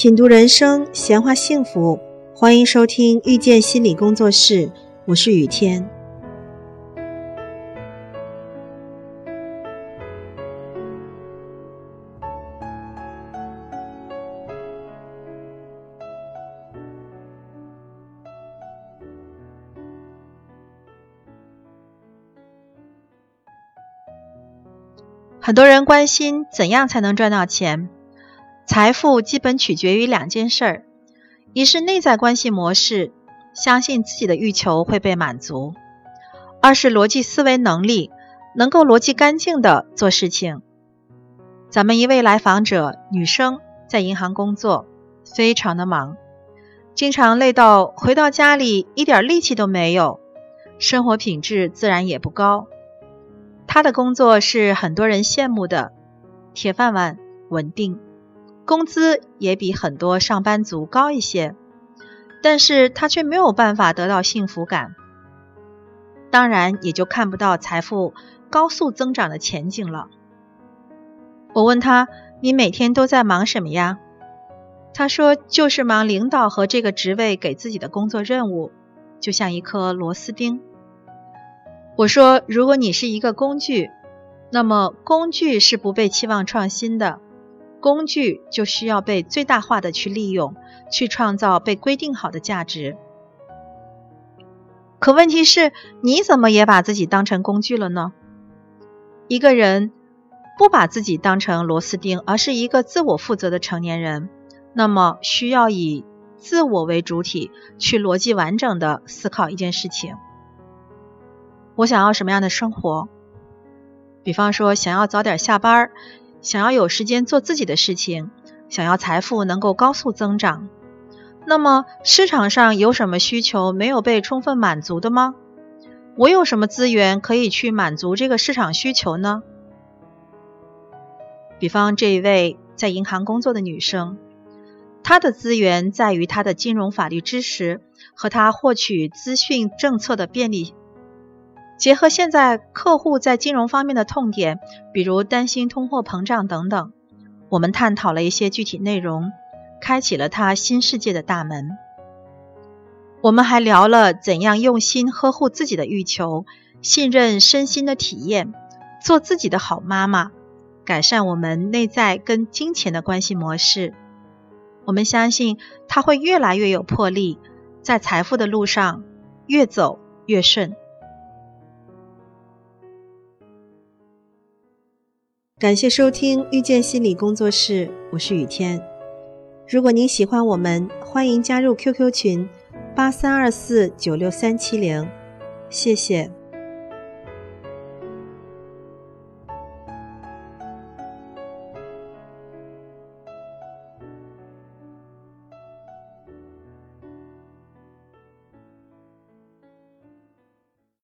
品读人生，闲话幸福，欢迎收听遇见心理工作室，我是雨天。很多人关心怎样才能赚到钱。财富基本取决于两件事儿：一是内在关系模式，相信自己的欲求会被满足；二是逻辑思维能力，能够逻辑干净的做事情。咱们一位来访者，女生，在银行工作，非常的忙，经常累到回到家里一点力气都没有，生活品质自然也不高。她的工作是很多人羡慕的，铁饭碗，稳定。工资也比很多上班族高一些，但是他却没有办法得到幸福感，当然也就看不到财富高速增长的前景了。我问他：“你每天都在忙什么呀？”他说：“就是忙领导和这个职位给自己的工作任务，就像一颗螺丝钉。”我说：“如果你是一个工具，那么工具是不被期望创新的。”工具就需要被最大化的去利用，去创造被规定好的价值。可问题是，你怎么也把自己当成工具了呢？一个人不把自己当成螺丝钉，而是一个自我负责的成年人，那么需要以自我为主体，去逻辑完整的思考一件事情。我想要什么样的生活？比方说，想要早点下班。想要有时间做自己的事情，想要财富能够高速增长，那么市场上有什么需求没有被充分满足的吗？我有什么资源可以去满足这个市场需求呢？比方这一位在银行工作的女生，她的资源在于她的金融法律知识和她获取资讯政策的便利。结合现在客户在金融方面的痛点，比如担心通货膨胀等等，我们探讨了一些具体内容，开启了他新世界的大门。我们还聊了怎样用心呵护自己的欲求，信任身心的体验，做自己的好妈妈，改善我们内在跟金钱的关系模式。我们相信他会越来越有魄力，在财富的路上越走越顺。感谢收听遇见心理工作室，我是雨天。如果您喜欢我们，欢迎加入 QQ 群八三二四九六三七零，谢谢。